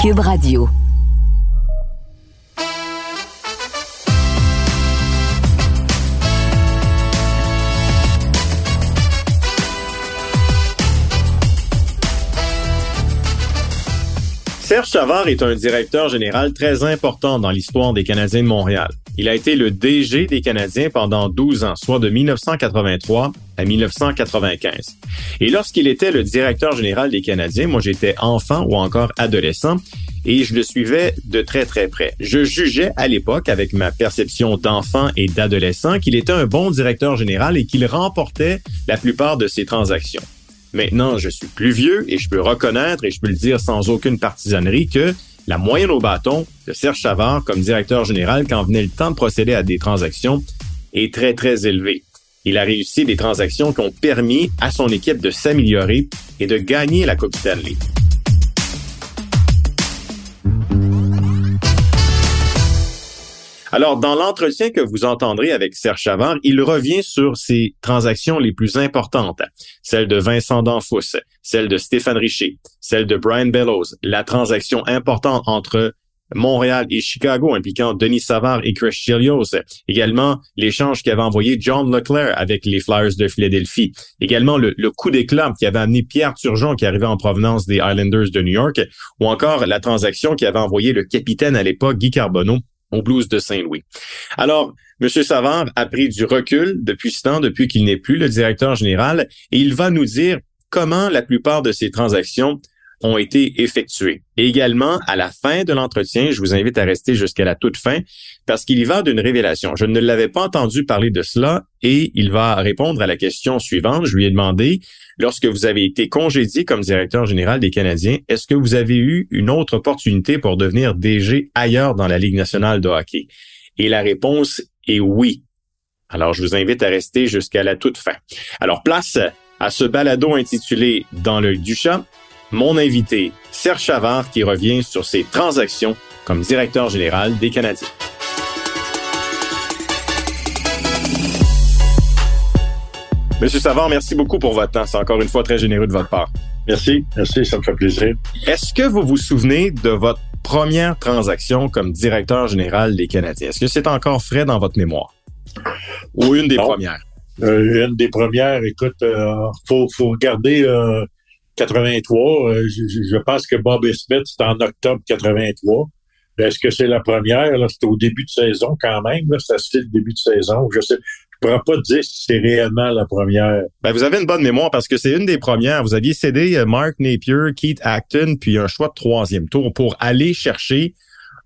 Cube Radio. Serge Savard est un directeur général très important dans l'histoire des Canadiens de Montréal. Il a été le DG des Canadiens pendant 12 ans, soit de 1983 à 1995. Et lorsqu'il était le directeur général des Canadiens, moi j'étais enfant ou encore adolescent, et je le suivais de très très près. Je jugeais à l'époque, avec ma perception d'enfant et d'adolescent, qu'il était un bon directeur général et qu'il remportait la plupart de ses transactions. Maintenant, je suis plus vieux et je peux reconnaître et je peux le dire sans aucune partisanerie que la moyenne au bâton de Serge Savard comme directeur général quand venait le temps de procéder à des transactions est très, très élevée. Il a réussi des transactions qui ont permis à son équipe de s'améliorer et de gagner la Coupe Stanley. Alors, dans l'entretien que vous entendrez avec Serge Chavard, il revient sur ses transactions les plus importantes, celle de Vincent Danfous, celle de Stéphane Richer, celle de Brian Bellows, la transaction importante entre Montréal et Chicago impliquant Denis Savard et Chris Chilios. Également, l'échange qu'avait envoyé John Leclerc avec les Flyers de Philadelphie. Également, le, coup d'éclat qui avait amené Pierre Turgeon qui arrivait en provenance des Islanders de New York. Ou encore la transaction qui avait envoyé le capitaine à l'époque, Guy Carbonneau, au Blues de Saint-Louis. Alors, M. Savard a pris du recul depuis ce temps, depuis qu'il n'est plus le directeur général, et il va nous dire comment la plupart de ces transactions ont été effectuées. Et également, à la fin de l'entretien, je vous invite à rester jusqu'à la toute fin parce qu'il y va d'une révélation. Je ne l'avais pas entendu parler de cela et il va répondre à la question suivante. Je lui ai demandé, lorsque vous avez été congédié comme directeur général des Canadiens, est-ce que vous avez eu une autre opportunité pour devenir DG ailleurs dans la Ligue nationale de hockey? Et la réponse est oui. Alors, je vous invite à rester jusqu'à la toute fin. Alors, place à ce balado intitulé Dans le du chat mon invité, Serge Chavard, qui revient sur ses transactions comme directeur général des Canadiens. Monsieur Savard, merci beaucoup pour votre temps. C'est encore une fois très généreux de votre part. Merci, merci, ça me fait plaisir. Est-ce que vous vous souvenez de votre première transaction comme directeur général des Canadiens? Est-ce que c'est encore frais dans votre mémoire? Ou une des premières? Euh, une des premières, écoute, il euh, faut, faut regarder euh, 83. Euh, je, pense que Bob Smith, c'est en octobre 83. Est-ce que c'est la première? C'est au début de saison quand même. Assez le début de saison. Je. Je pourrais pas dire si c'est réellement la première. Ben, vous avez une bonne mémoire parce que c'est une des premières. Vous aviez cédé euh, Mark Napier, Keith Acton, puis un choix de troisième tour pour aller chercher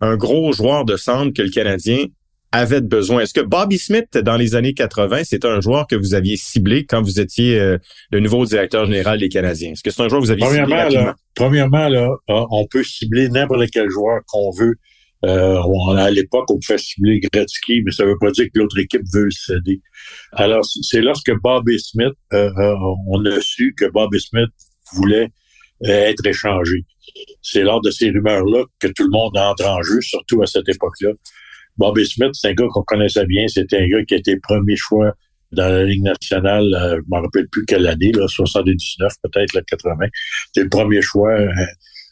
un gros joueur de centre que le Canadien avait besoin. Est-ce que Bobby Smith, dans les années 80, c'est un joueur que vous aviez ciblé quand vous étiez euh, le nouveau directeur général des Canadiens? Est-ce que c'est un joueur que vous aviez premièrement, ciblé? Là, premièrement, là, ah, on peut cibler n'importe quel joueur qu'on veut. Euh, à l'époque, on pouvait cibler Gretzky, mais ça ne veut pas dire que l'autre équipe veut le céder. Alors, c'est lorsque Bobby Smith, euh, euh, on a su que Bobby Smith voulait être échangé. C'est lors de ces rumeurs-là que tout le monde entre en jeu, surtout à cette époque-là. Bobby Smith, c'est un gars qu'on connaissait bien. C'était un gars qui été premier choix dans la Ligue nationale, euh, je ne me rappelle plus quelle année, là, 79 peut-être, le 80. C'était le premier choix.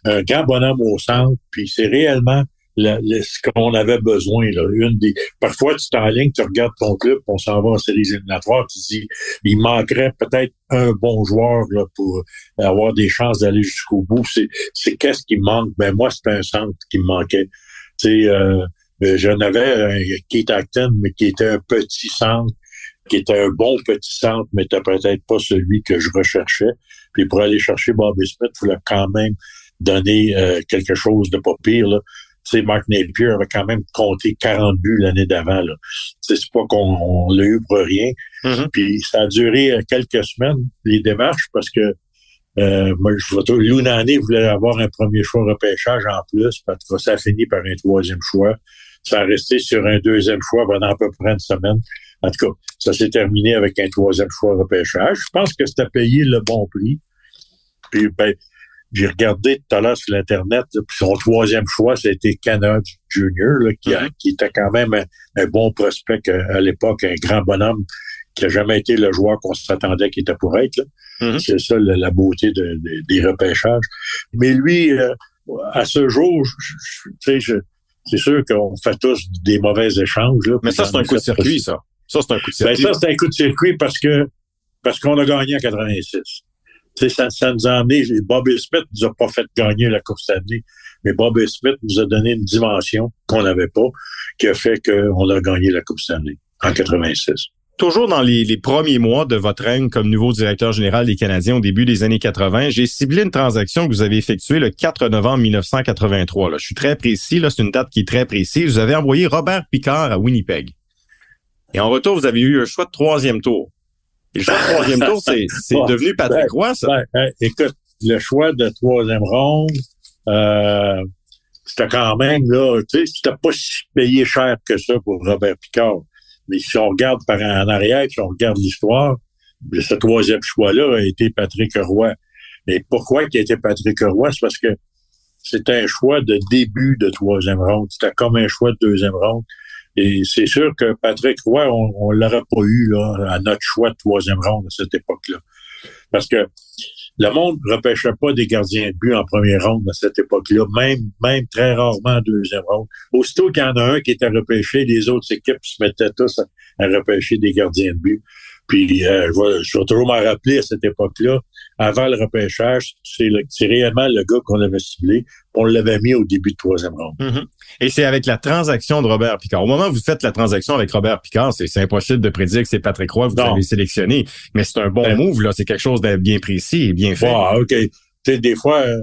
Un, grand bonhomme au centre, puis c'est réellement ce qu'on avait besoin. Là. Une des, parfois, tu t'enlignes, tu regardes ton club, on s'en va en séries éliminatoires, tu dis, il manquerait peut-être un bon joueur là, pour avoir des chances d'aller jusqu'au bout. C'est, c'est qu'est-ce qui manque? Ben moi, c'est un centre qui me manquait. Tu sais, euh, euh, j'en avais un Keith Acton, mais qui était un petit centre, qui était un bon petit centre, mais n'était peut-être pas celui que je recherchais. Puis pour aller chercher Bobby Smith, il fallait quand même donner euh, quelque chose de pas pire. Là. sais, Mark Napier avait quand même compté 40 buts l'année d'avant. C'est pas qu'on l'a eu pour rien. Mm-hmm. Puis ça a duré euh, quelques semaines, les démarches, parce que euh, moi, je vois Lunani voulait avoir un premier choix repêchage en plus, parce que ça a fini par un troisième choix. Ça a resté sur un deuxième choix pendant à peu près une semaine. En tout cas, ça s'est terminé avec un troisième choix repêchage. Je pense que c'était payé le bon prix. Puis, ben, j'ai regardé tout à l'heure sur l'Internet, son troisième choix, c'était Canada Junior, là, qui, mm-hmm. qui, était quand même un, bon prospect à, l'époque, un grand bonhomme qui n'a jamais été le joueur qu'on s'attendait qu'il était pour être. Mm-hmm. C'est ça la, beauté de, des repêchages. Mais lui, euh, à ce jour, tu sais, c'est sûr qu'on fait tous des mauvais échanges. Là, Mais ça, c'est un coup de circuit, ça. Ça, c'est un coup de ben, circuit. ça, c'est un coup de circuit parce que parce qu'on a gagné en 86. Tu sais, ça, ça nous a amené. Bobby Smith nous a pas fait gagner la Coupe Stanley, mais Bobby Smith nous a donné une dimension qu'on n'avait pas, qui a fait qu'on a gagné la Coupe Stanley en 86 toujours dans les, les, premiers mois de votre règne comme nouveau directeur général des Canadiens au début des années 80, j'ai ciblé une transaction que vous avez effectuée le 4 novembre 1983. Là. Je suis très précis, là, c'est une date qui est très précise. Vous avez envoyé Robert Picard à Winnipeg. Et en retour, vous avez eu un choix de troisième tour. Et le choix de troisième tour, c'est, c'est devenu Patrick Roy, ça? Ben, ben, écoute, le choix de troisième ronde, euh, c'était quand même, là, tu sais, c'était pas si payé cher que ça pour Robert Picard. Mais si on regarde par en arrière, si on regarde l'histoire, ce troisième choix-là a été Patrick Roy. Et pourquoi il a été Patrick Roy? C'est parce que c'était un choix de début de troisième ronde. C'était comme un choix de deuxième ronde. Et c'est sûr que Patrick Roy, on, ne l'aurait pas eu là, à notre choix de troisième ronde à cette époque-là. Parce que le monde ne repêchait pas des gardiens de but en première ronde à cette époque-là, même, même très rarement en deuxième ronde. Aussitôt qu'il y en a un qui était repêché, les autres équipes se mettaient tous à, repêcher des gardiens de but. Puis euh, je, vais, je vais toujours m'en rappeler à cette époque-là, avant le repêchage, c'est réellement le gars qu'on avait ciblé. On l'avait mis au début de troisième ronde. Mm-hmm. Et c'est avec la transaction de Robert Picard. Au moment où vous faites la transaction avec Robert Picard, c'est impossible de prédire que c'est Patrick Roy que vous avez sélectionné. Mais c'est un bon ben, move, là. C'est quelque chose de bien précis et bien fait. Ah, OK. Tu sais, des fois, euh,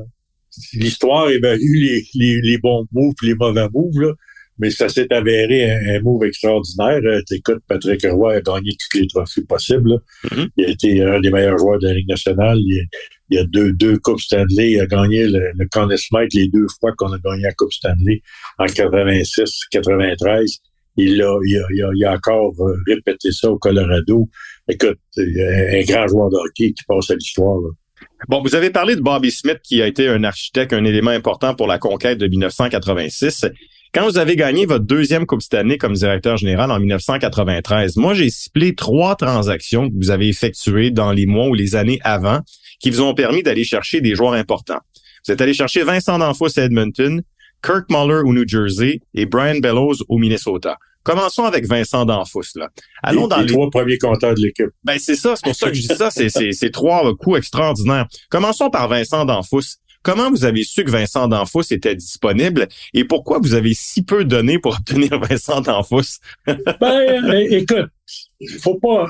l'histoire évalue les, les, les, bons moves les mauvais moves, là mais ça s'est avéré un, move extraordinaire. Euh, écoute, Patrick Roy a gagné tous les trophées possibles. Mm-hmm. Il a été un des meilleurs joueurs de la Ligue nationale. Il, y a deux, deux Coupes Stanley. Il a gagné le, le Conn Smythe les deux fois qu'on a gagné la Coupe Stanley en 86, 93. Il a, il, a, il, a, encore euh, répété ça au Colorado. Écoute, un grand joueur de hockey qui passe à l'histoire. Bon, vous avez parlé de Bobby Smith qui a été un architecte, un élément important pour la conquête de 1986. Quand vous avez gagné votre deuxième Coupe Stanley comme directeur général en 1993, moi, j'ai ciblé trois transactions que vous avez effectuées dans les mois ou les années avant qui vous ont permis d'aller chercher des joueurs importants. Vous êtes allé chercher Vincent Danfous à Edmonton, Kirk Muller au New Jersey et Brian Bellows au Minnesota. Commençons avec Vincent Danfous. Là. Allons les, dans les, trois premiers compteurs de l'équipe. Ben c'est ça, c'est pour ça que je dis ça. C'est trois coups extraordinaires. Commençons par Vincent Danfous. Comment vous avez su que Vincent Danfous était disponible et pourquoi vous avez si peu donné pour obtenir Vincent Danfous? ben, euh, écoute, faut pas,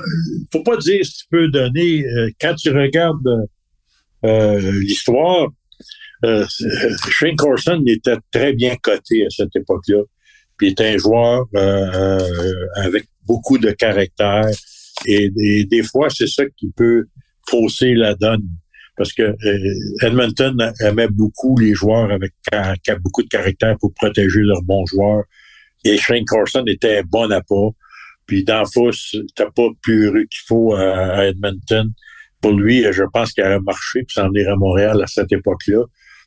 faut pas dire si peu donner. Euh, quand tu regardes euh, l'histoire, Shane Corson était très bien coté à cette époque-là. Puis il était un joueur avec beaucoup de caractère. Et des fois, c'est ça qui peut fausser la donne parce que euh, Edmonton aimait beaucoup les joueurs avec qui beaucoup de caractère pour protéger leurs bons joueurs. Et Shane Carson était bon appât. Puis Danfous, t'as pas plus qu'il faut à, Edmonton. Pour lui, je pense qu'il aurait marché puis s'en à Montréal à cette époque-là.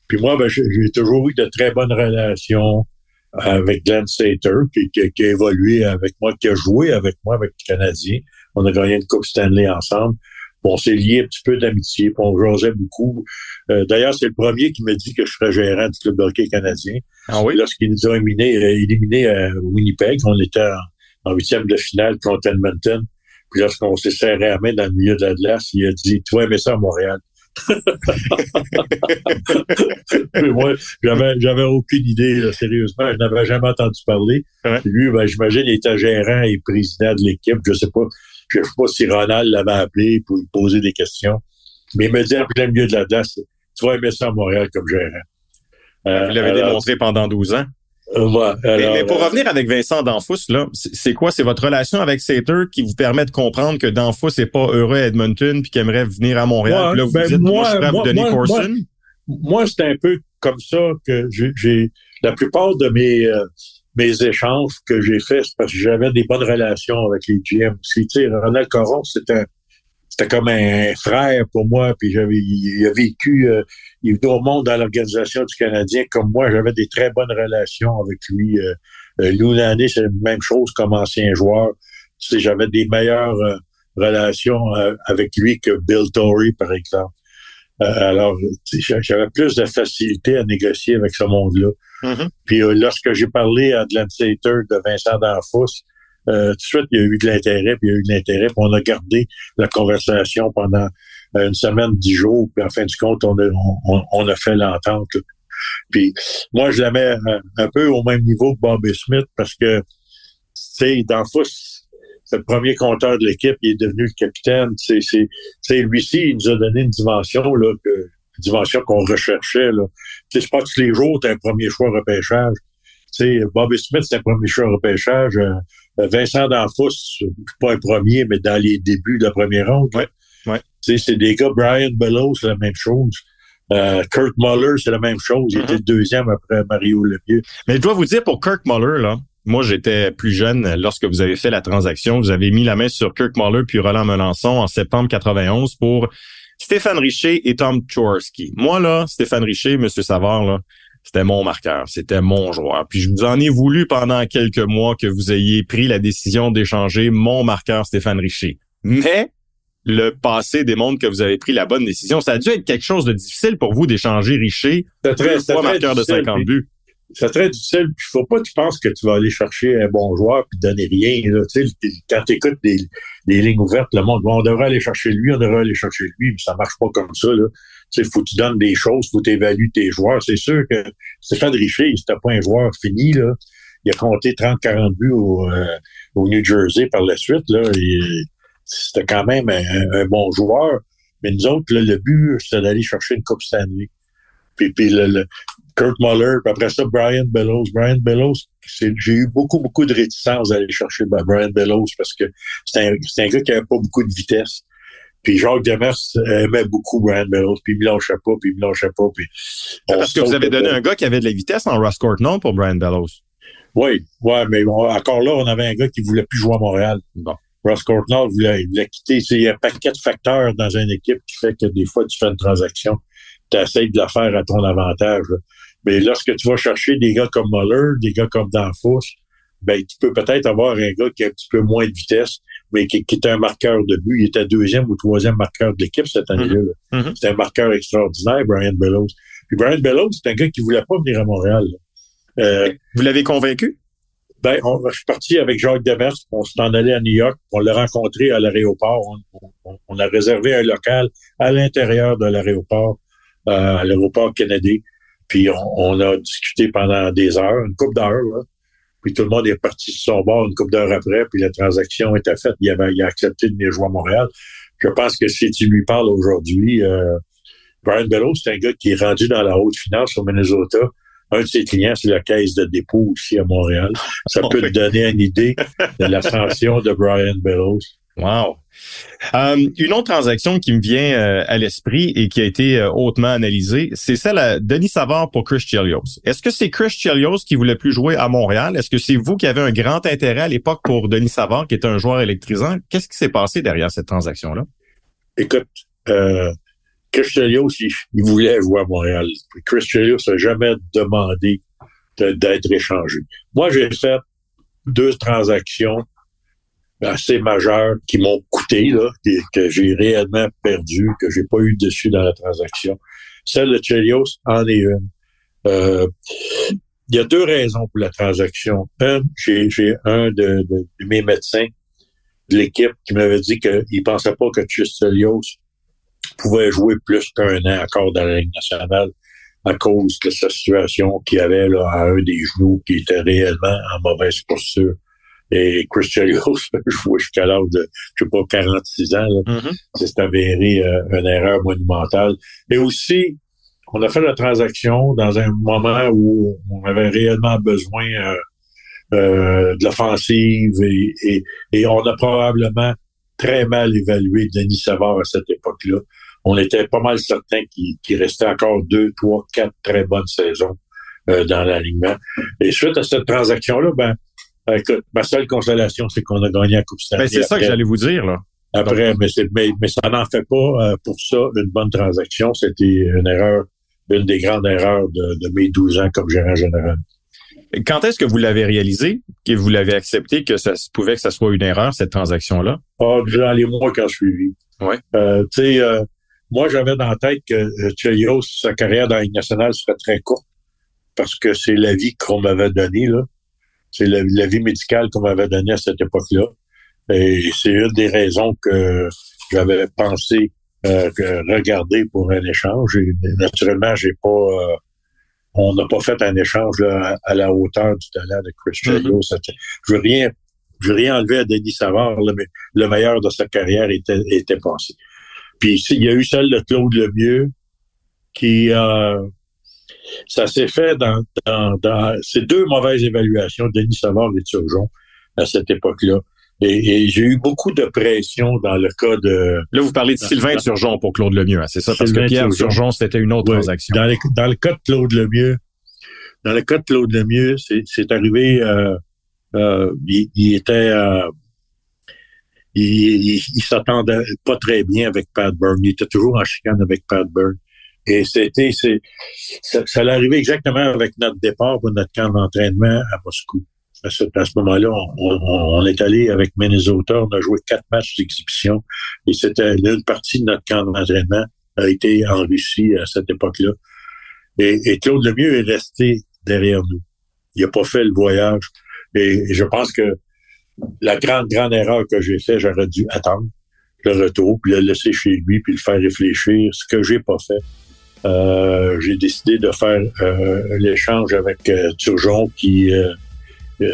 Puis moi, ben, j'ai toujours eu de très bonnes relations avec Glenn Sater, qui, qui, a évolué avec moi, qui a joué avec moi avec les Canadiens. On a gagné une Coupe Stanley ensemble on s'est lié un petit peu d'amitié, puis on jasait beaucoup. Euh, d'ailleurs, c'est le premier qui m'a dit que je serais gérant du club de hockey canadien. Ah oui? Lorsqu'il nous a éliminé, euh, éliminé à Winnipeg, on était en huitième de finale contre Edmonton. Puis lorsqu'on s'est serré à main dans le milieu de la glace, il a dit « Tu vas aimer ça à Montréal. moi, j'avais, j'avais aucune idée, sérieusement. Je n'avais jamais entendu parler. Lui, ben, j'imagine, il était gérant et président de l'équipe. Je sais pas. Je ne sais pas si Ronald l'avait appelé pour lui poser des questions. Mais il me dit en plein milieu de la glace, tu vas aimer ça à Montréal comme gérant. Euh, Vous l'avez démontré pendant 12 ans. Euh, mais, pour euh, revenir avec Vincent Danfous, là, c'est quoi? C'est votre relation avec Sater qui vous permet de comprendre que Danfous n'est pas heureux à Edmonton puis qu'il aimerait venir à Montréal? là, vous ben, dites, moi, je suis vous donner Corson. Moi, c'est un peu comme ça que j'ai la plupart de mes euh, mes échanges que j'ai faits, c'est parce que j'avais des bonnes relations avec les GM aussi. Tu sais, Ronald Coron, c'était c'était comme un frère pour moi, puis j'avais il a vécu euh, il est au monde dans l'organisation du Canadien comme moi, j'avais des très bonnes relations avec lui. Euh, euh Lou c'est la même chose comme ancien joueur. Tu j'avais des meilleures euh, relations avec lui que Bill Torrey, par exemple. Alors, j'avais plus de facilité à négocier avec ce monde-là. Mm-hmm. Puis lorsque j'ai parlé à Slater de Vincent D'Anfos, euh, tout de suite, il y a eu de l'intérêt, puis il y a eu de l'intérêt, puis on a gardé la conversation pendant une semaine, dix jours, puis en fin de compte, on a, on, a fait l'entente. Puis moi, je la mets un, peu au même niveau que Bobby Smith parce que, tu sais, dans c'est le premier compteur de l'équipe, il est devenu le capitaine. C'est, c'est, lui-ci, il nous a donné une dimension, là, que, une dimension qu'on recherchait. Là. C'est pas tous les jours, tu un premier choix repêchage. sais, Bobby Smith, c'est un premier choix repêchage. Euh, Vincent D'Anfos, pas un premier, mais dans les débuts de la première ronde. Ouais. Ouais. C'est des gars, Brian Bellows, c'est la même chose. Euh, Kurt Muller, c'est la même chose. Il mm-hmm. était le deuxième après Mario Lemieux. Mais je dois vous dire, pour Kurt Muller, là, moi, j'étais plus jeune lorsque vous avez fait la transaction. Vous avez mis la main sur Kirk Muller puis Roland Melançon en septembre 91 pour Stéphane Richer et Tom Chorski. Moi, là, Stéphane Richer, Monsieur Savard, là, c'était mon marqueur, c'était mon joueur. Puis je vous en ai voulu pendant quelques mois que vous ayez pris la décision d'échanger mon marqueur Stéphane Richer. Mais le passé démontre que vous avez pris la bonne décision. Ça a dû être quelque chose de difficile pour vous d'échanger Richer, deux fois marqueur de 50 buts c'est très difficile. Puis faut pas que tu penses que tu vas aller chercher un bon joueur puis donner rien. Là. Tu quand tu écoutes des, lignes ouvertes, le monde, on devrait aller chercher lui, on devrait aller chercher lui, mais ça marche pas comme ça. Là. Tu sais, faut que tu donnes des choses, faut évaluer tes joueurs. C'est sûr que Stéphane Richer, c'était pas un joueur fini. Là. Il a compté 30-40 buts au, euh, au, New Jersey par la suite. Là. C'était quand même un, bon joueur. Mais nous autres, le but, c'était d'aller chercher une Coupe Stanley. Puis le, Kurt Muller, puis après ça, Brian Bellows. Brian Bellows, j'ai eu beaucoup, beaucoup de réticence à aller chercher Brian Bellows parce que c'est un, un, gars qui avait pas beaucoup de vitesse. Puis Jacques Demers aimait beaucoup Brian Bellows, puis il me lâchait pas, puis il me lâchait pas. Puis parce que vous avez donné un gars qui avait de la vitesse en Ross non pour Brian Bellows? Oui, ouais, mais encore là, on avait un gars qui voulait plus jouer à Montréal. Bon. Ross Courtnall voulait, voulait quitter. Il y a un paquet de facteurs dans une équipe qui fait que des fois, tu fais une transaction tu essaies de la faire à ton avantage. Mais lorsque tu vas chercher des gars comme Muller, des gars comme Danfous, ben, tu peux peut-être avoir un gars qui a un petit peu moins de vitesse, mais qui, qui est un marqueur de but. Il était deuxième ou troisième marqueur de l'équipe cette année-là. Mm-hmm. Mm-hmm. C'était un marqueur extraordinaire, Brian Bellows. Puis Brian Bellows, c'est un gars qui voulait pas venir à Montréal. Euh, Vous l'avez convaincu? Ben, on, je suis parti avec Jacques Demers, on s'est en allé à New York, on l'a rencontré à l'aéroport, on, on, a réservé un local à l'intérieur de l'aéroport euh, à l'aéroport Kennedy. Puis on, a discuté pendant des heures, une couple d'heures. Puis tout le monde est parti sur son bord une couple d'heures après, puis la transaction était faite. Il, avait, il a accepté de venir jouer à Montréal. Je pense que si tu lui parles aujourd'hui, euh, Brian Bellow, c'est un gars qui est rendu dans la haute finance au Minnesota. Un de ses clients, c'est la caisse de dépôt aussi à Montréal. Ça peut te donner une idée de l'ascension de Brian Bellows. Wow. Euh, une autre transaction qui me vient euh, à l'esprit et qui a été euh, hautement analysée, c'est celle à Denis Savard pour Chris Chelios. Est-ce que c'est Chris Chelios qui voulait plus jouer à Montréal? Est-ce que c'est vous qui avez un grand intérêt à l'époque pour Denis Savard, qui est un joueur électrisant? Qu'est-ce qui s'est passé derrière cette transaction-là? Écoute, Chris Chelios, il, voulait jouer à Montréal. Chris Chelios n'a jamais demandé d'être échangé. Moi, j'ai fait deux transactions assez majeurs qui m'ont coûté, là, que j'ai réellement perdu, que j'ai pas eu dessus dans la transaction. Celle de Chelios en est une. Euh, il y a deux raisons pour la transaction. Un, j'ai, un de, mes médecins de l'équipe qui m'avait dit qu'il pensait pas que Chelios pouvait jouer plus qu'un an encore dans la Ligue nationale à cause de sa situation qu'il avait là, à un des genoux qui était réellement en mauvaise posture. Et Chris Chelios jouait jusqu'à l'âge de, je sais pas, 46 ans. Mm-hmm. C'est avéré euh, une erreur monumentale. Et aussi, on a fait la transaction dans un moment où on avait réellement besoin euh, euh, de l'offensive et, et, on a probablement très mal évalué Denis Savard à cette époque-là. On était pas mal certain qu'il restait encore deux, trois, quatre très bonnes saisons dans l'alignement. Et suite à cette transaction-là, ben, euh, écoute, ma seule consolation, c'est qu'on a gagné la Coupe Stanley. Ben, c'est ça que j'allais vous dire, là. Après, mais, mais, ça n'en fait pas euh, pour ça une bonne transaction. C'était une erreur, une des grandes erreurs de, mes 12 ans comme gérant général. Quand est-ce que vous l'avez réalisé, que vous l'avez accepté, que ça pouvait que ça soit une erreur, cette transaction-là? Ah, dans les mois qui ont suivi. Ouais. Euh, tu sais, moi, j'avais dans la tête que euh, Chelios, sa carrière dans la Ligue nationale serait très courte parce que c'est la vie qu'on m'avait donnée, là. C'est la, vie médicale qu'on m'avait donnée à cette époque-là. Et c'est une des raisons que j'avais pensé euh, regarder pour un échange. Et naturellement, j'ai pas euh, on n'a pas fait un échange à, la hauteur du talent de Chris. Mm-hmm. Je veux rien je veux rien enlever à Denis Savard, mais le meilleur de sa carrière était, était passé. Puis il y a eu celle de Claude Lemieux qui euh, ça s'est fait dans, dans, ces deux mauvaises évaluations, Denis Savard et Turgeon, à cette époque-là. Et, j'ai eu beaucoup de pression dans le cas de... Là, vous parlez de Sylvain Turgeon pour Claude Lemieux, hein, c'est ça? parce que Pierre Turgeon, c'était une autre transaction. Dans, dans, le cas de Claude Lemieux, dans le cas de Claude Lemieux, c'est arrivé... Euh, euh, il, était... Euh, il, il, s'attendait pas très bien avec Pat Byrne. Il était toujours en chicane avec Pat Byrne. Et c'était, c'est, ça, ça arriver exactement avec notre départ pour notre camp d'entraînement à Moscou. À ce, moment-là, on, est allé avec Minnesota, on a joué quatre matchs d'exhibition et c'était une partie de notre camp d'entraînement a été en Russie à cette époque-là. Et, et Claude Lemieux est resté derrière nous. Il n'a pas fait le voyage. et je pense que la grande, grande erreur que j'ai fait, j'aurais dû attendre le retour, puis le laisser chez lui, puis le faire réfléchir, ce que j'ai pas fait. Euh, j'ai décidé de faire euh, l'échange avec euh, Turgeon, qui euh,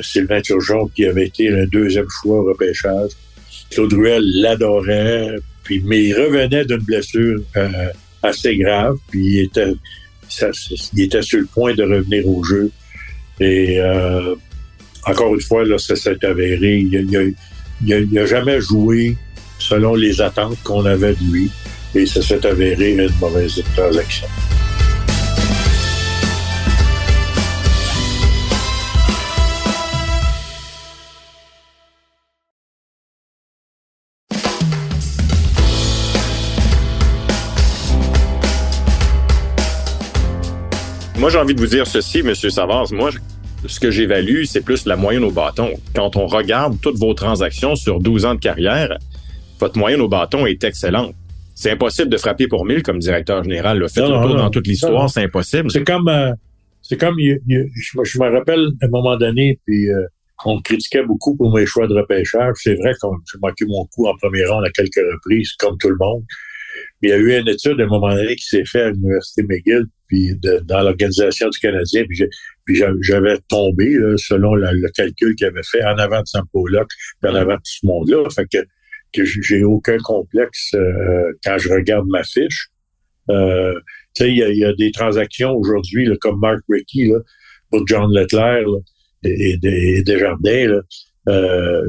Sylvain Turgeon, qui avait été un deuxième choix au repêchage. Claude Ruel l'adorait, puis mais il revenait d'une blessure assez grave, puis il était, il était sur le point de revenir au jeu. Et encore une fois, là, ça s'est avéré. Il n'a jamais joué selon les attentes qu'on avait de lui et ça s'est avéré une mauvaise transaction. Moi, j'ai envie de vous dire ceci, M. Savard. Moi, ce que j'évalue, c'est plus la moyenne au bâton. Quand on regarde toutes vos transactions sur 12 ans de carrière, votre moyenne au bâton est excellente. C'est impossible de frapper pour 1000 comme directeur général. Fait le tour dans toute l'histoire, c'est impossible. C'est comme, euh, c'est comme, je, me rappelle à un moment donné, puis euh, on me critiquait beaucoup pour mes choix de repêchage. C'est vrai que j'ai manqué mon coup en premier rang à quelques reprises, comme tout le monde. Il y a eu une étude à un moment donné qui s'est faite à l'Université McGill, puis dans l'organisation du Canadien, puis j'avais tombé selon le calcul qu'il avait fait en avant de Sam Pollock, en avant de tout ce monde-là. Fait que, que j'ai aucun complexe euh, quand je regarde ma fiche. Euh, tu sais, il y a, des transactions aujourd'hui, comme Mark Rickey, là, pour John Leclerc et, et, Desjardins, là, euh,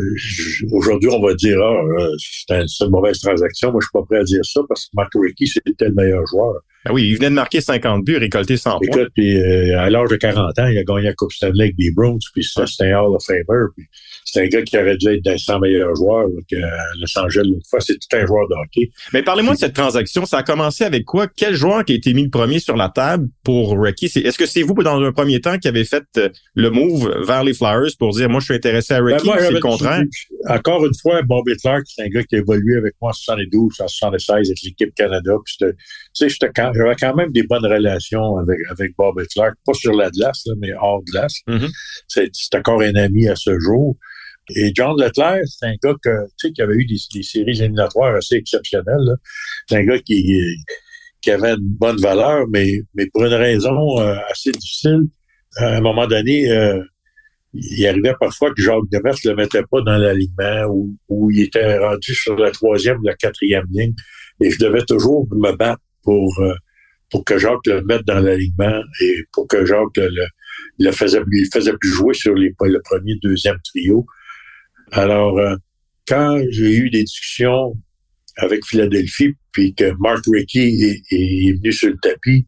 Aujourd'hui, on va dire, ah, euh, c'est une mauvaise transaction. Moi, je suis pas prêt à dire ça parce que Mark Rickey, c'était le meilleur joueur. Ah oui, il venait de marquer 50 buts, récolter 100 points. Écoute, puis euh, à l'âge de 40 ans, il a gagné la Coupe Stanley avec des Browns, puis c'était un Hall of Famer. Puis c'est un gars qui aurait dû être d'un 100 meilleurs joueurs que Los Angeles l'autre fois. C'est tout un joueur de hockey. Mais parlez-moi de cette transaction. Ça a commencé avec quoi? Quel joueur qui a été mis le premier sur la table pour Ricky? Est-ce que c'est vous, dans un premier temps, qui avez fait euh, le move vers les Flyers pour dire, moi, je suis intéressé à Ricky? Ben, c'est le contraire? Encore une fois, Bobby Clark, c'est un gars qui a évolué avec moi en 72, en 76 avec l'équipe Canada. Puis tu sais, j'avais quand même des bonnes relations avec, avec Bobby Clark. Pas sur la glace, mais hors glace. Mm-hmm. C'est encore un ami à ce jour. Et John Leclerc, c'est un gars que, tu qui avait eu des, séries éliminatoires assez exceptionnelles. C'est un gars qui, qui avait une bonne valeur, mais, mais pour une raison euh, assez difficile, à un moment donné, euh, il arrivait parfois que Jacques Demers le mettait pas dans l'alignement ou, il était rendu sur la troisième ou la quatrième ligne. Et je devais toujours me battre pour, euh, pour que Jacques le mette dans l'alignement et pour que Jacques le, le, faisait plus jouer sur les, le premier, deuxième trio. Alors, euh, quand j'ai eu des discussions avec Philadelphie, puis que Mark Rickey est, venu sur le tapis,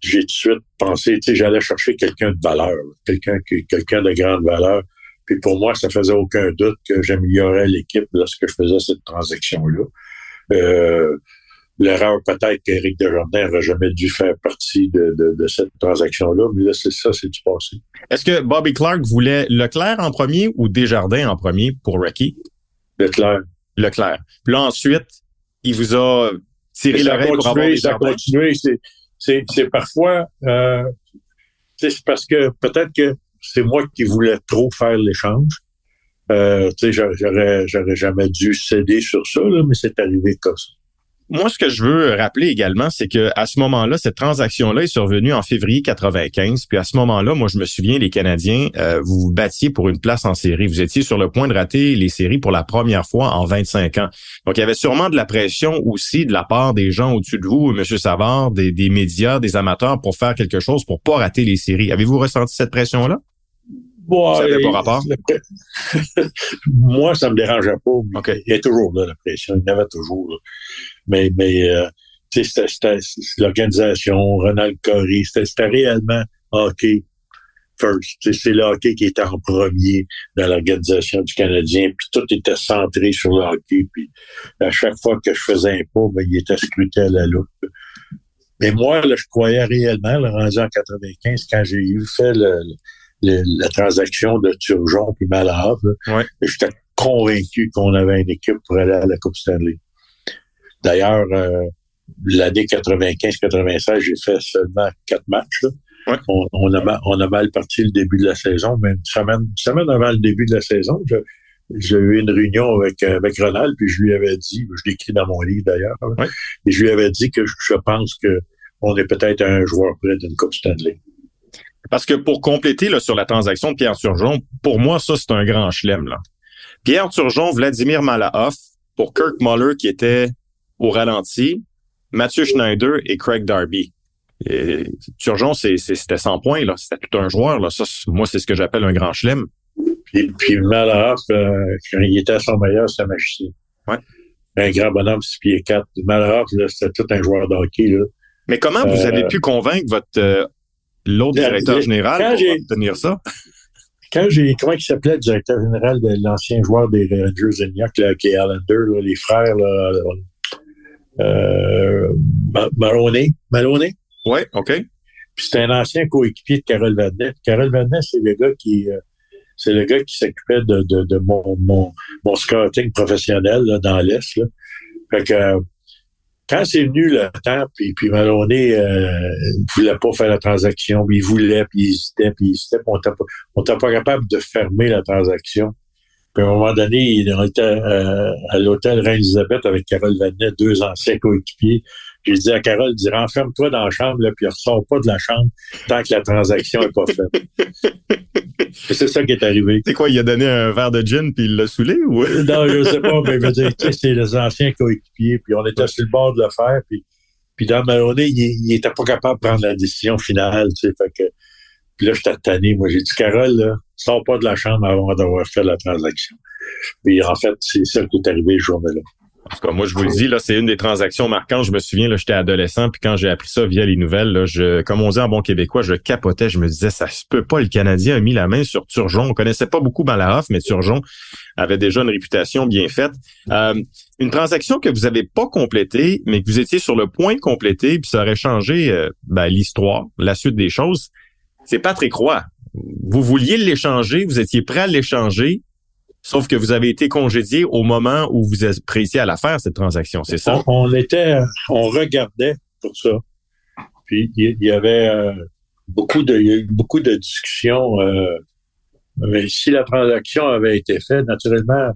j'ai tout de suite pensé, tu sais, j'allais chercher quelqu'un de valeur, quelqu'un quelqu'un de grande valeur. Puis pour moi, ça faisait aucun doute que j'améliorais l'équipe lorsque je faisais cette transaction-là. Euh, L'erreur peut-être qu'Éric Desjardins n'aurait jamais dû faire partie de, de, cette transaction-là, mais là, c'est ça, c'est du passé. Est-ce que Bobby Clark voulait Leclerc en premier ou Desjardins en premier pour Rocky? Leclerc. Leclerc. Puis là, ensuite, il vous a tirer l'oreille pour avoir ça a continué. C'est, c'est, parfois, euh, c'est parce que peut-être que c'est moi qui voulais trop faire l'échange. Euh, j'aurais, j'aurais jamais dû céder sur ça, là, mais c'est arrivé comme ça. Moi, ce que je veux rappeler également, c'est que à ce moment-là, cette transaction-là est survenue en février 95. Puis à ce moment-là, moi, je me souviens, les Canadiens, euh, vous vous battiez pour une place en série. Vous étiez sur le point de rater les séries pour la première fois en 25 ans. Donc, il y avait sûrement de la pression aussi de la part des gens au-dessus de vous, M. Savard, des, des médias, des amateurs, pour faire quelque chose pour pas rater les séries. Avez-vous ressenti cette pression-là? Ça n'avait pas rapport? Moi, ça me dérangeait pas. Il y a toujours là, la pression. Il y en avait toujours. Mais, mais euh, c'était l'organisation, Ronald Corey, c'était réellement hockey first. C'est le hockey qui était en premier dans l'organisation du Canadien, puis tout était centré sur le hockey. Puis à chaque fois que je faisais un pas, ben, il était scruté à la loupe. Mais moi, là, je croyais réellement, le rendu en 95, quand j'ai eu fait le la transaction de Turgeon puis Malave. Ouais. J'étais convaincu qu'on avait une équipe pour aller à la Coupe Stanley. D'ailleurs, euh, l'année 95-96, j'ai fait seulement quatre matchs. On, a, on a mal parti le début de la saison, mais une semaine, une semaine avant le début de la saison, j'ai eu une réunion avec, avec Ronald, puis je lui avais dit, je l'ai écrit dans mon livre d'ailleurs, et je lui avais dit que je pense que on est peut-être un joueur près d'une Coupe Stanley. Parce que pour compléter là, sur la transaction de Pierre Turgeon, pour moi, ça, c'est un grand chelem. Là. Pierre Turgeon, Vladimir Malahoff, pour Kirk Muller qui était au ralenti, Mathieu Schneider et Craig Darby. Et Turgeon, c'était 100 points, là. C'était tout un joueur, là. Ça, moi, c'est ce que j'appelle un grand chelem. Puis, puis Malahoff, euh, quand il était à son meilleur, c'était magicien. Ouais. Un grand bonhomme, 6 pieds 4. Malahoff, c'était tout un joueur de hockey, là. Mais comment vous avez euh, pu convaincre votre euh, l'autre directeur général quand pour obtenir ça? Quand j'ai, comment il s'appelait le directeur général de l'ancien joueur des Rangers de New York, là, qui est Allender, les frères, là, euh, Maloney. Maloney? Oui, OK. Puis c'était un ancien coéquipier de Carole Vadnet. Carole Vadnet, c'est le gars qui, euh, c'est le gars qui s'occupait de, de, de mon, mon, mon scouting professionnel là, dans l'Est. Là. Fait que quand c'est venu le temps, puis, puis Maloney euh, voulait pas faire la transaction, puis il voulait, puis il hésitait, puis il hésitait, puis on n'était pas, capable de fermer la transaction. Puis à un moment donné, on était euh, à l'hôtel Reine-Elisabeth avec Carole Vanet, deux anciens coéquipiers. J'ai dit à Carole, dis, renferme-toi dans la chambre, là, puis ressors pas de la chambre tant que la transaction est pas faite. c'est ça qui est arrivé. C'est quoi, il a donné un verre de gin puis il l'a saoulé ou? non, je sais pas, mais je veux dire, c'est les anciens coéquipiers, puis on était sur le bord de le faire, puis, puis dans Maloney, il, il était pas capable de prendre la décision finale, tu sais, fait que, puis là, j'étais tanné. Moi, j'ai dit, Carole, là, sors pas de la chambre avant d'avoir fait la transaction. Puis en fait, c'est ça qui est arrivé ce jour-là. En tout cas, moi, je vous le dis, là, c'est une des transactions marquantes. Je me souviens, là, j'étais adolescent, puis quand j'ai appris ça via les nouvelles, là, je, comme on dit en bon québécois, je capotais. Je me disais, ça se peut pas. Le Canadien a mis la main sur Turgeon. On connaissait pas beaucoup Malahoff, mais Turgeon avait déjà une réputation bien faite. Euh, une transaction que vous avez pas complétée, mais que vous étiez sur le point de compléter, puis ça aurait changé euh, ben, l'histoire, la suite des choses. C'est Patrick Roy. Vous vouliez l'échanger, vous étiez prêt à l'échanger, Sauf que vous avez été congédié au moment où vous pressé à la faire, cette transaction, c'est ça? On, était, on regardait pour ça. Puis il y, avait euh, beaucoup de, il y a eu beaucoup de discussions. Euh, mais si la transaction avait été faite, naturellement,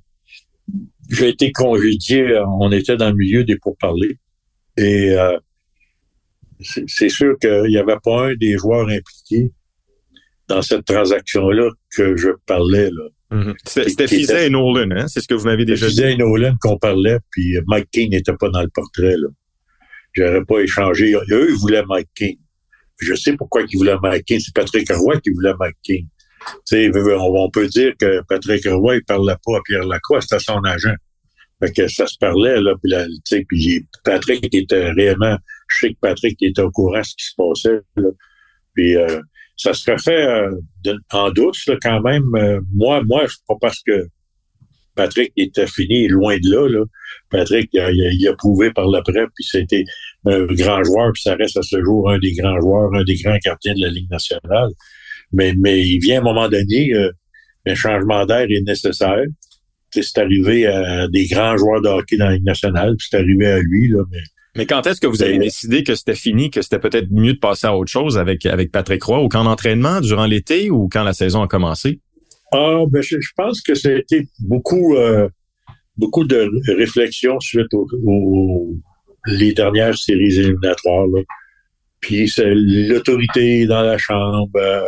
j'ai été congédié. On était dans le milieu des pourparlers. Et euh, c'est sûr qu'il n'y avait pas un des joueurs impliqués dans cette transaction-là que je parlais. Là. Mhm. C'était Fizet et Nolan, hein? C'est ce que vous m'avez déjà dit. Fizet et Nolan qu'on parlait, puis Mike King n'était pas dans le portrait, là. J'aurais pas échangé. Eux, ils voulaient Mike King. je sais pourquoi ils voulaient Mike King. C'est Patrick Roy qui voulait Mike King. sais, on, peut dire que Patrick Roy, il parlait pas à Pierre Lacroix, c'était son agent. Fait que ça se parlait, là, puis, là, puis Patrick était réellement, je sais que Patrick était au courant de ce qui se passait, là. Puis, euh, ça serait fait euh, en douce quand même. Euh, moi, moi, c'est pas parce que Patrick était fini, loin de là. là. Patrick, il a, il a, prouvé par l'après, puis c'était un grand joueur, puis ça reste à ce jour un des grands joueurs, un des grands gardiens de la Ligue nationale. Mais, mais il vient à un moment donné, euh, un changement d'air est nécessaire. C'est arrivé à des grands joueurs de hockey dans la Ligue nationale, puis c'est arrivé à lui, là, mais Mais quand est-ce que vous avez décidé que c'était fini, que c'était peut-être mieux de passer à autre chose avec, avec Patrick Roy, au camp d'entraînement, durant l'été ou quand la saison a commencé? Ah, ben, je, pense que ça a été beaucoup, euh, beaucoup de réflexion suite aux, les dernières séries éliminatoires. Là. Puis c'est l'autorité dans la chambre, euh,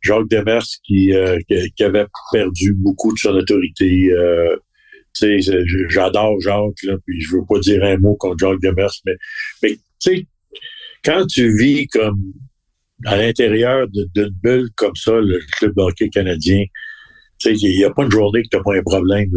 Jacques Demers qui, euh, qui, avait perdu beaucoup de son autorité. Euh, j'adore Jacques, là, puis je veux pas dire un mot contre Jacques Demers, mais, mais tu sais, quand tu vis comme à l'intérieur d'une bulle comme ça, le club de hockey canadien, il n'y a pas une journée que tu n'as pas un problème.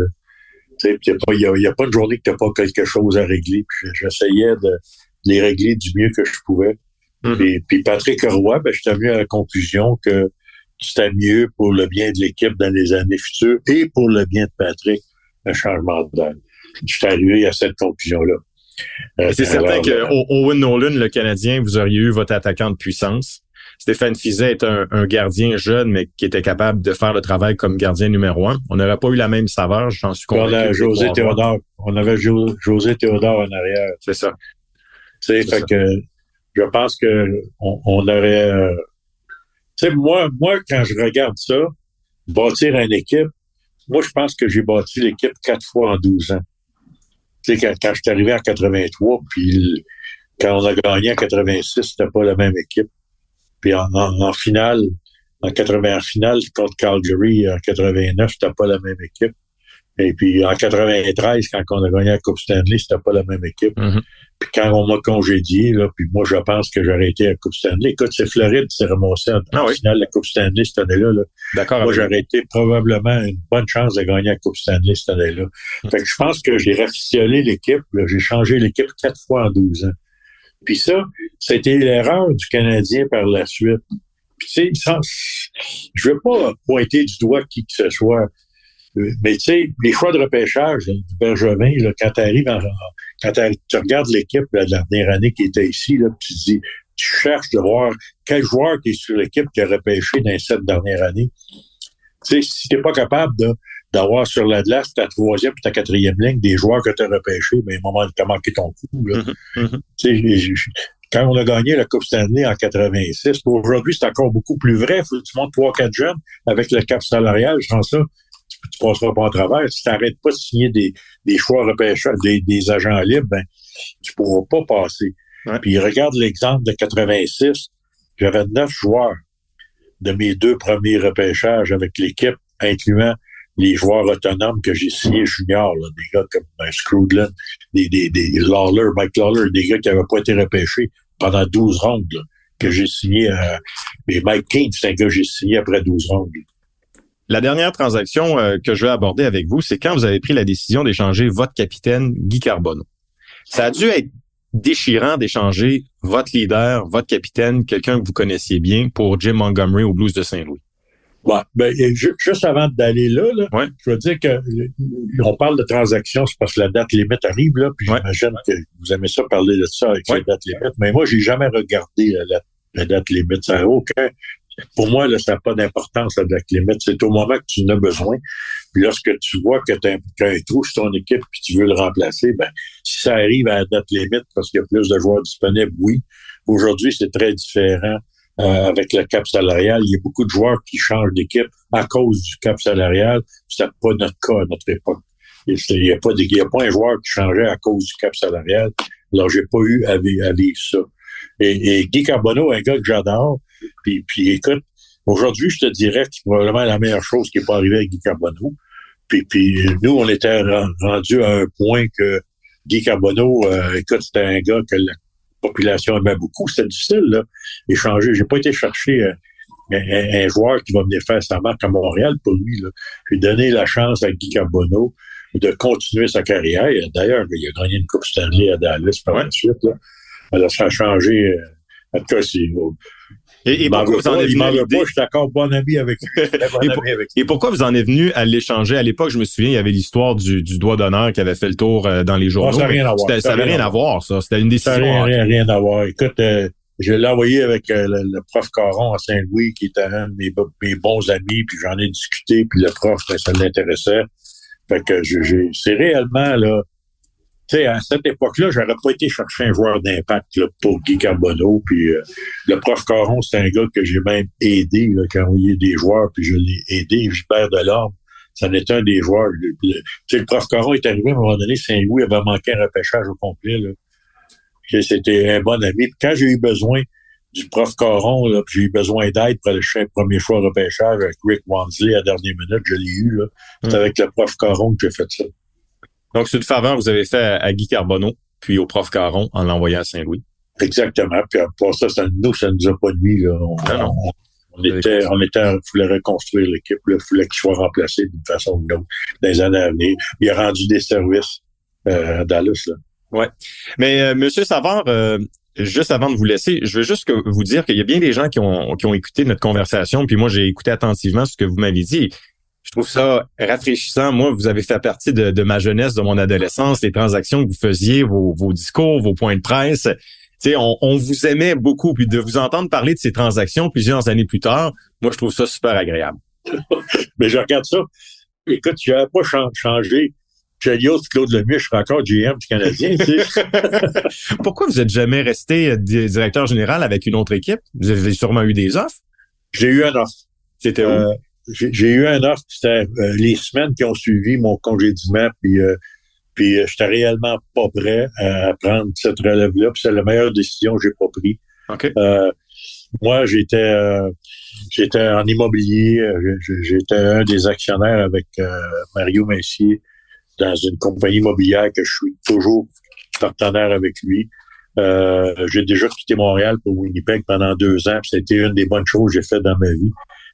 Il n'y a, y a, pas une journée que tu n'as pas quelque chose à régler. J'essayais de les régler du mieux que je pouvais. Mm-hmm. Puis, Patrick Roy, ben, j'étais venu à la conclusion que c'était mieux pour le bien de l'équipe dans les années futures et pour le bien de Patrick, un changement de Je suis arrivé à cette conclusion-là. Euh, c'est certain que euh, Owen Nolan, le Canadien, vous auriez eu votre attaquant de puissance. Stéphane Fizet est un, gardien jeune, mais qui était capable de faire le travail comme gardien numéro un. On n'aurait pas eu la même saveur, j'en suis convaincu. On, a José Théodore, on avait José Théodore en arrière. C'est ça. C'est fait que je pense que on, aurait. Euh, tu sais, moi, moi, quand je regarde ça, bâtir une équipe, moi, je pense que j'ai bâti l'équipe quatre fois en 12 ans. Tu sais, quand, quand je suis arrivé en 83, puis quand on a gagné en 86, c'était pas la même équipe. Puis en, en, finale, en 80 en finale contre Calgary en 89, c'était pas la même équipe. Et puis en 93, quand on a gagné la Coupe Stanley, c'était pas la même équipe. Mm-hmm. Puis quand on m'a congédié, là, puis moi je pense que j'ai arrêté la Coupe Stanley. Écoute, c'est Floride qui s'est ramassé en, ah finale de la Coupe Stanley cette année-là. Là. D'accord. Moi, j'ai arrêté probablement une bonne chance de gagner la Coupe Stanley cette année-là. Fait que je pense que j'ai rafficionné l'équipe. J'ai changé l'équipe quatre fois en 12 ans. Puis ça, c'était l'erreur du Canadien par la suite. Puis tu sais, je veux pas pointer du doigt qui que ce soit, mais tu sais, les choix de repêchage du Bergevin, là, quand tu arrives quand tu regardes l'équipe de la dernière année qui était ici, là, tu dis, tu cherches de voir quel joueur qui est sur l'équipe qui a repêché dans cette dernière année. Tu sais, si t'es pas capable de d'avoir sur la glace ta troisième et ta quatrième ligne des joueurs que tu as repêchés, mais ben, au moment tu as manqué ton coup. Là. Mm-hmm, mm-hmm. quand on a gagné la Coupe Stanley en 86, aujourd'hui, c'est encore beaucoup plus vrai. Faut que tu montes trois, quatre jeunes avec le cap salarial, sans ça, tu, tu passeras pas en travers. Si tu n'arrêtes pas de signer des, des choix repêchés, des, des agents libres, ben, tu pourras pas passer. Puis regarde l'exemple de 86. J'avais neuf joueurs de mes deux premiers repêchages avec l'équipe, incluant les joueurs autonomes que j'ai signés juniors, des gars comme ben, Scrudlin, des, des, des Lawler, Mike Lawler, des gars qui n'avaient pas été repêchés pendant 12 rondes, que j'ai signé. Euh, mais Mike Keane, c'est un gars que j'ai signé après 12 rondes. La dernière transaction euh, que je vais aborder avec vous, c'est quand vous avez pris la décision d'échanger votre capitaine Guy Carbonneau. Ça a dû être déchirant d'échanger votre leader, votre capitaine, quelqu'un que vous connaissiez bien pour Jim Montgomery au Blues de Saint-Louis. Ouais, ben, juste avant d'aller là, là je veux dire que on parle de transactions, c'est parce que la date limite arrive, là, puis j'imagine que vous aimez ça parler de ça avec la date limite, mais moi, j'ai jamais regardé la, date limite. Ça n'a aucun. Pour moi, là, ça n'a pas d'importance, la date limite. C'est au moment que tu en as besoin. Puis lorsque tu vois que tu as, un trou sur ton équipe puis tu veux le remplacer, ben, si ça arrive à la date limite parce qu'il y a plus de joueurs disponibles, oui. Aujourd'hui, c'est très différent euh, avec le cap salarial. Il y a beaucoup de joueurs qui changent d'équipe à cause du cap salarial. C'était pas notre cas à notre époque. Il n'y a, pas a pas un joueur qui changeait à cause du cap salarial. Alors, j'ai pas eu à, vivre ça. Et, Guy Carbonneau, un gars que j'adore. Puis, puis écoute, aujourd'hui, je te dirais que c'est probablement la meilleure chose qui est pas arrivée avec Guy Carbonneau. Puis, puis nous, on était rendu à un point que Guy Carbonneau, euh, écoute, c'était un gars que population aimait beaucoup. C'était difficile, là, échanger. J'ai pas été chercher euh, un, joueur qui va venir faire sa marque à Montréal pour lui. J'ai donné la chance à Guy Carbonneau de continuer sa carrière. D'ailleurs, il a gagné une Coupe Stanley à Dallas par la suite. Là. Alors, ça a changé. Euh, en tout cas, et, pourquoi vous en êtes venu je suis d'accord, bon ami avec, et, pourquoi vous en êtes venu à l'échanger? À l'époque, je me souviens, il y avait l'histoire du, doigt d'honneur qui avait fait le tour euh, dans les journaux. ça n'avait rien à voir. Ça n'avait rien à voir, ça. C'était une décision. Ça n'avait rien, à voir. Écoute, euh, je l'ai envoyé avec euh, le, prof Caron à Saint-Louis, qui était un de mes, bons amis, puis j'en ai discuté, puis le prof, ben, ça l'intéressait. Fait que c'est réellement, là, sais, à cette époque-là, j'aurais pas été chercher un joueur d'impact pour Guy Carbonneau. Puis euh, le prof Caron, c'est un gars que j'ai même aidé, là, qui a envoyé des joueurs, puis je l'ai aidé. Gilbert Delorme, ça en était un des joueurs. Tu sais, le prof Caron est arrivé à un moment donné, Saint-Louis avait manqué un repêchage au complet. Là. C'était un bon ami. Puis quand j'ai eu besoin du prof Caron, là, puis j'ai eu besoin d'aide pour aller chercher un premier choix repêchage avec Rick Wansley à la dernière minute, je l'ai eu. là. C'est Hmm. avec le prof Caron que j'ai fait ça. Donc, c'est une faveur que vous avez fait à Guy Carbonneau, puis au prof Caron en l'envoyant à Saint-Louis. Exactement. Puis pour ça, ça nous, ça nous a pas nuit. Là. On, Non, non. on- on était, on était, voulait reconstruire l'équipe. Il fallait qu'il soit remplacé d'une façon ou d'une autre dans les années à venir. Il a rendu des services euh, à Dallas. Là. Mais euh, Monsieur Savard, euh, juste avant de vous laisser, je veux juste que vous dire qu'il y a bien des gens qui ont, qui ont écouté notre conversation, puis moi j'ai écouté attentivement ce que vous m'avez dit. Je trouve ça rafraîchissant. Moi, vous avez fait partie de, de ma jeunesse, de mon adolescence, les transactions que vous faisiez, vos, vos discours, vos points de presse. Tu sais, on, on vous aimait beaucoup, puis de vous entendre parler de ces transactions plusieurs années plus tard, moi je trouve ça super agréable. Mais je regarde ça. Écoute, tu n'avais pas chan- changé. Chelios, Claude Lemieux, je serais encore GM du Canadien. tu sais. Pourquoi vous êtes jamais resté euh, di- directeur général avec une autre équipe? Vous avez sûrement eu des offres. J'ai eu un offre. C'était où? Euh, j'ai eu un offre, c'était euh, les semaines qui ont suivi mon congédiement, puis euh, puis euh, j'étais réellement pas prêt à prendre cette relève-là, puis c'est la meilleure décision que j'ai pas prise. Euh, moi, j'étais euh, j'étais en immobilier, j'étais un des actionnaires avec euh, Mario Messier dans une compagnie immobilière que je suis toujours partenaire avec lui. Euh, j'ai déjà quitté Montréal pour Winnipeg pendant deux ans, c'était une des bonnes choses que j'ai faites dans ma vie.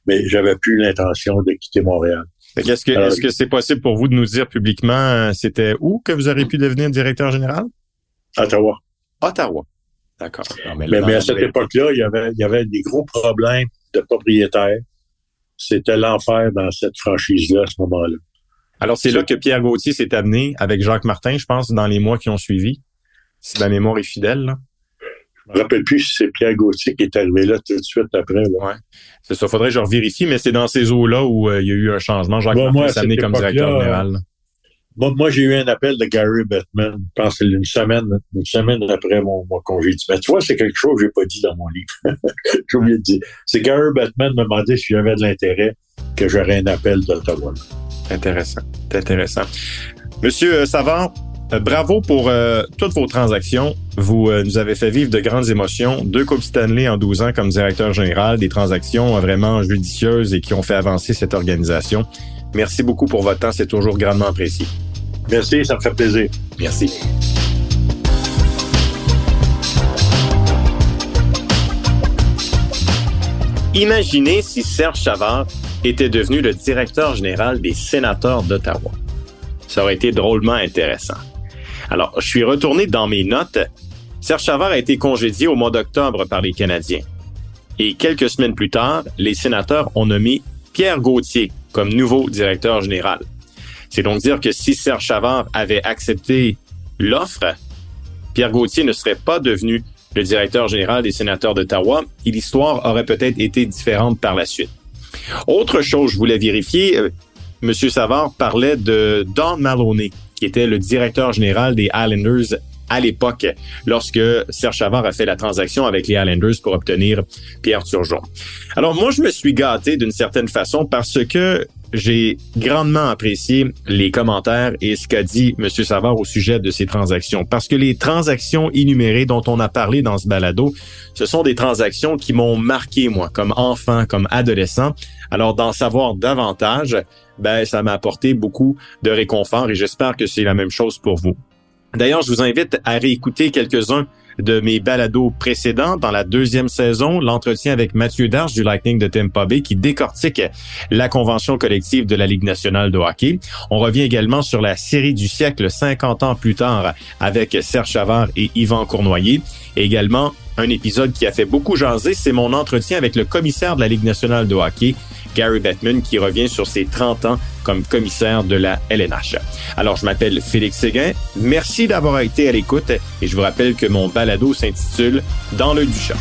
Mais j'avais plus l'intention de quitter Montréal. Est-ce que est-ce que c'est possible pour vous de nous dire publiquement euh, c'était où que vous auriez pu devenir directeur général? Ottawa. Ottawa. D'accord. Mais, à cette époque-là, il y avait, il y avait des gros problèmes de propriétaires. C'était l'enfer dans cette franchise-là à ce moment-là. Alors, c'est là que Pierre Gauthier s'est amené avec Jacques Martin, je pense, dans les mois qui ont suivi. Si ma mémoire est fidèle, là. Je me rappelle plus si c'est Pierre Gauthier qui est arrivé là tout de suite après. Là. C'est ça. Faudrait que je revérifie, mais c'est dans ces eaux-là où euh, il y a eu un changement. Jacques Bon, moi, amené comme directeur général. là. Moi, j'ai eu un appel de Gary Bettman, je pense une semaine, une semaine après mon, mon congé. Mais tu vois, c'est quelque chose que j'ai pas dit dans mon livre. j'ai oublié de dire. C'est Gary Bettman me demandait si j'avais de l'intérêt que j'aurais un appel d'Ottawa. Intéressant. Intéressant. Monsieur euh, euh, bravo pour euh, toutes vos transactions. Vous euh, nous avez fait vivre de grandes émotions. Deux Coupes Stanley en 12 ans comme directeur général, des transactions euh, vraiment judicieuses et qui ont fait avancer cette organisation. Merci beaucoup pour votre temps. C'est toujours grandement apprécié. Merci, ça me fait plaisir. Merci. Imaginez si Serge Chavard était devenu le directeur général des sénateurs d'Ottawa. Ça aurait été drôlement intéressant. Alors, je suis retourné dans mes notes. Serge Chavard a été congédié au mois d'octobre par les Canadiens. Et quelques semaines plus tard, les sénateurs ont nommé Pierre Gauthier comme nouveau directeur général. C'est donc dire que si Serge Chavard avait accepté l'offre, Pierre Gauthier ne serait pas devenu le directeur général des sénateurs d'Ottawa et l'histoire aurait peut-être été différente par la suite. Autre chose, je voulais vérifier, euh, M. Savard parlait de Don Maloney, qui était le directeur général des Islanders à l'époque, lorsque Serge Chavard a fait la transaction avec les Islanders pour obtenir Pierre Turgeon. Alors moi, je me suis gâté d'une certaine façon parce que j'ai grandement apprécié les commentaires et ce qu'a dit M. Savard au sujet de ces transactions. Parce que les transactions énumérées dont on a parlé dans ce balado, ce sont des transactions qui m'ont marqué, moi, comme enfant, comme adolescent. Alors, d'en savoir davantage, ben, ça m'a apporté beaucoup de réconfort et j'espère que c'est la même chose pour vous. D'ailleurs, je vous invite à réécouter quelques-uns de mes balados précédents dans la deuxième saison, l'entretien avec Mathieu Darche du Lightning de Tampa Bay qui décortique la convention collective de la Ligue nationale de hockey. On revient également sur la série du siècle 50 ans plus tard avec Serge Chavard et Yvan Cournoyer. Et également un épisode qui a fait beaucoup jaser, c'est mon entretien avec le commissaire de la Ligue nationale de hockey, Gary Bettman, qui revient sur ses 30 ans comme commissaire de la LNH. Alors, je m'appelle Félix Séguin. Merci d'avoir été à l'écoute et je vous rappelle que mon balado s'intitule Dans le du chat.